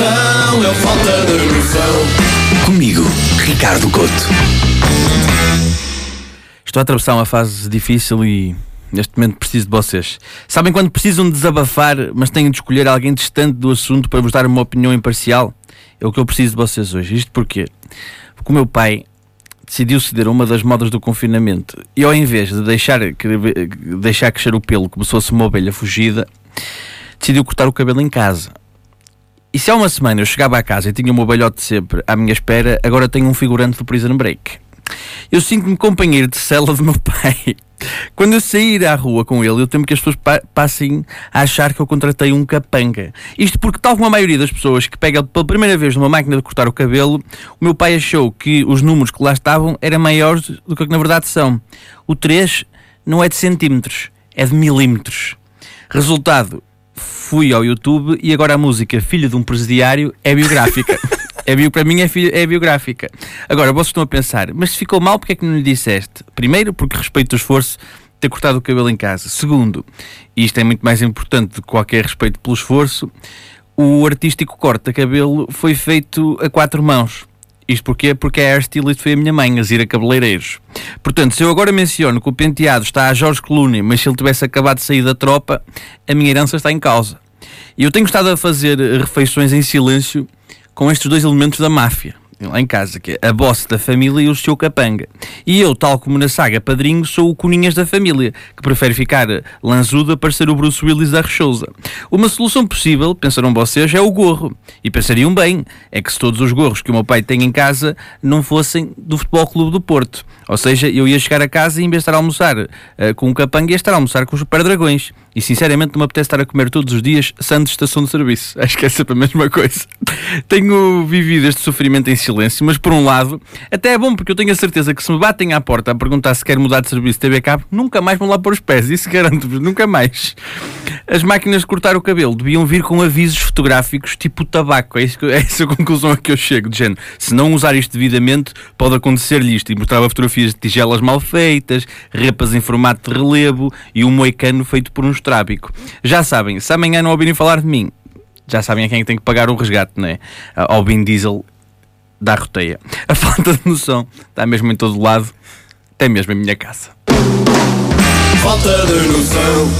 é falta de noção. Comigo, Ricardo Couto. Estou a atravessar uma fase difícil e neste momento preciso de vocês. Sabem quando precisam desabafar, mas têm de escolher alguém distante do assunto para vos dar uma opinião imparcial? É o que eu preciso de vocês hoje. Isto porquê? Porque o meu pai decidiu ceder a uma das modas do confinamento e ao invés de deixar, deixar crescer o pelo como se fosse uma ovelha fugida, decidiu cortar o cabelo em casa. E se há uma semana eu chegava à casa e tinha o meu velhote sempre à minha espera, agora tenho um figurante do Prison Break. Eu sinto-me companheiro de cela do meu pai. Quando eu sair à rua com ele, eu temo que as pessoas pa passem a achar que eu contratei um capanga. Isto porque, tal como a maioria das pessoas que pega pela primeira vez numa máquina de cortar o cabelo, o meu pai achou que os números que lá estavam eram maiores do que na verdade são. O 3 não é de centímetros, é de milímetros. Resultado, fui ao YouTube e agora a música Filho de um Presidiário é biográfica. É bio, para mim é, é, biográfica. Agora, vocês estão a pensar, mas se ficou mal, porque é que não lhe disseste? Primeiro, porque respeito o esforço de ter cortado o cabelo em casa. Segundo, e isto é muito mais importante do que qualquer respeito pelo esforço, o artístico corte de cabelo foi feito a quatro mãos. Isto porquê? Porque a hairstylist foi a minha mãe, a Zira Cabeleireiros. Portanto, se eu agora menciono que o penteado está a Jorge Clooney, mas se ele tivesse acabado de sair da tropa, a minha herança está em causa. E eu tenho estado a fazer refeições em silêncio com estes dois elementos da máfia lá em casa, que é a boss da família e o seu capanga. E eu, tal como na saga Padrinho, sou o Coninhas da família, que prefere ficar lanzuda para ser o Bruce Willis da Rechousa. Uma solução possível, pensaram vocês, é o gorro. E pensariam bem, é que se todos os gorros que o meu pai tem em casa não fossem do Futebol Clube do Porto. Ou seja, eu ia chegar a casa e em vez de estar a almoçar uh, com o capanga, ia estar a almoçar com os Super Dragões. E sinceramente não me apetece estar a comer todos os dias santo de estação de serviço. Acho que é sempre a mesma coisa. Tenho vivido este sofrimento em silêncio, mas por um lado, até é bom porque eu tenho a certeza que se me batem à porta a perguntar se quer mudar de serviço TV Cabo, nunca mais vão lá pôr os pés. Isso garanto-vos, nunca mais. As máquinas de cortar o cabelo deviam vir com avisos fotográficos tipo tabaco. É, isso, é essa a conclusão a que eu chego. De género, se não usar isto devidamente, pode acontecer-lhe isto. E mostrava fotografias de tigelas mal feitas, repas em formato de relevo e um moicano feito por um estrábico. Já sabem, se amanhã não ouvirem falar de mim, já sabem a quem é tem que pagar o resgate, não é? Ao Bin Diesel da roteia. A falta de noção está mesmo em todo lado, até mesmo em minha casa. Falta de noção.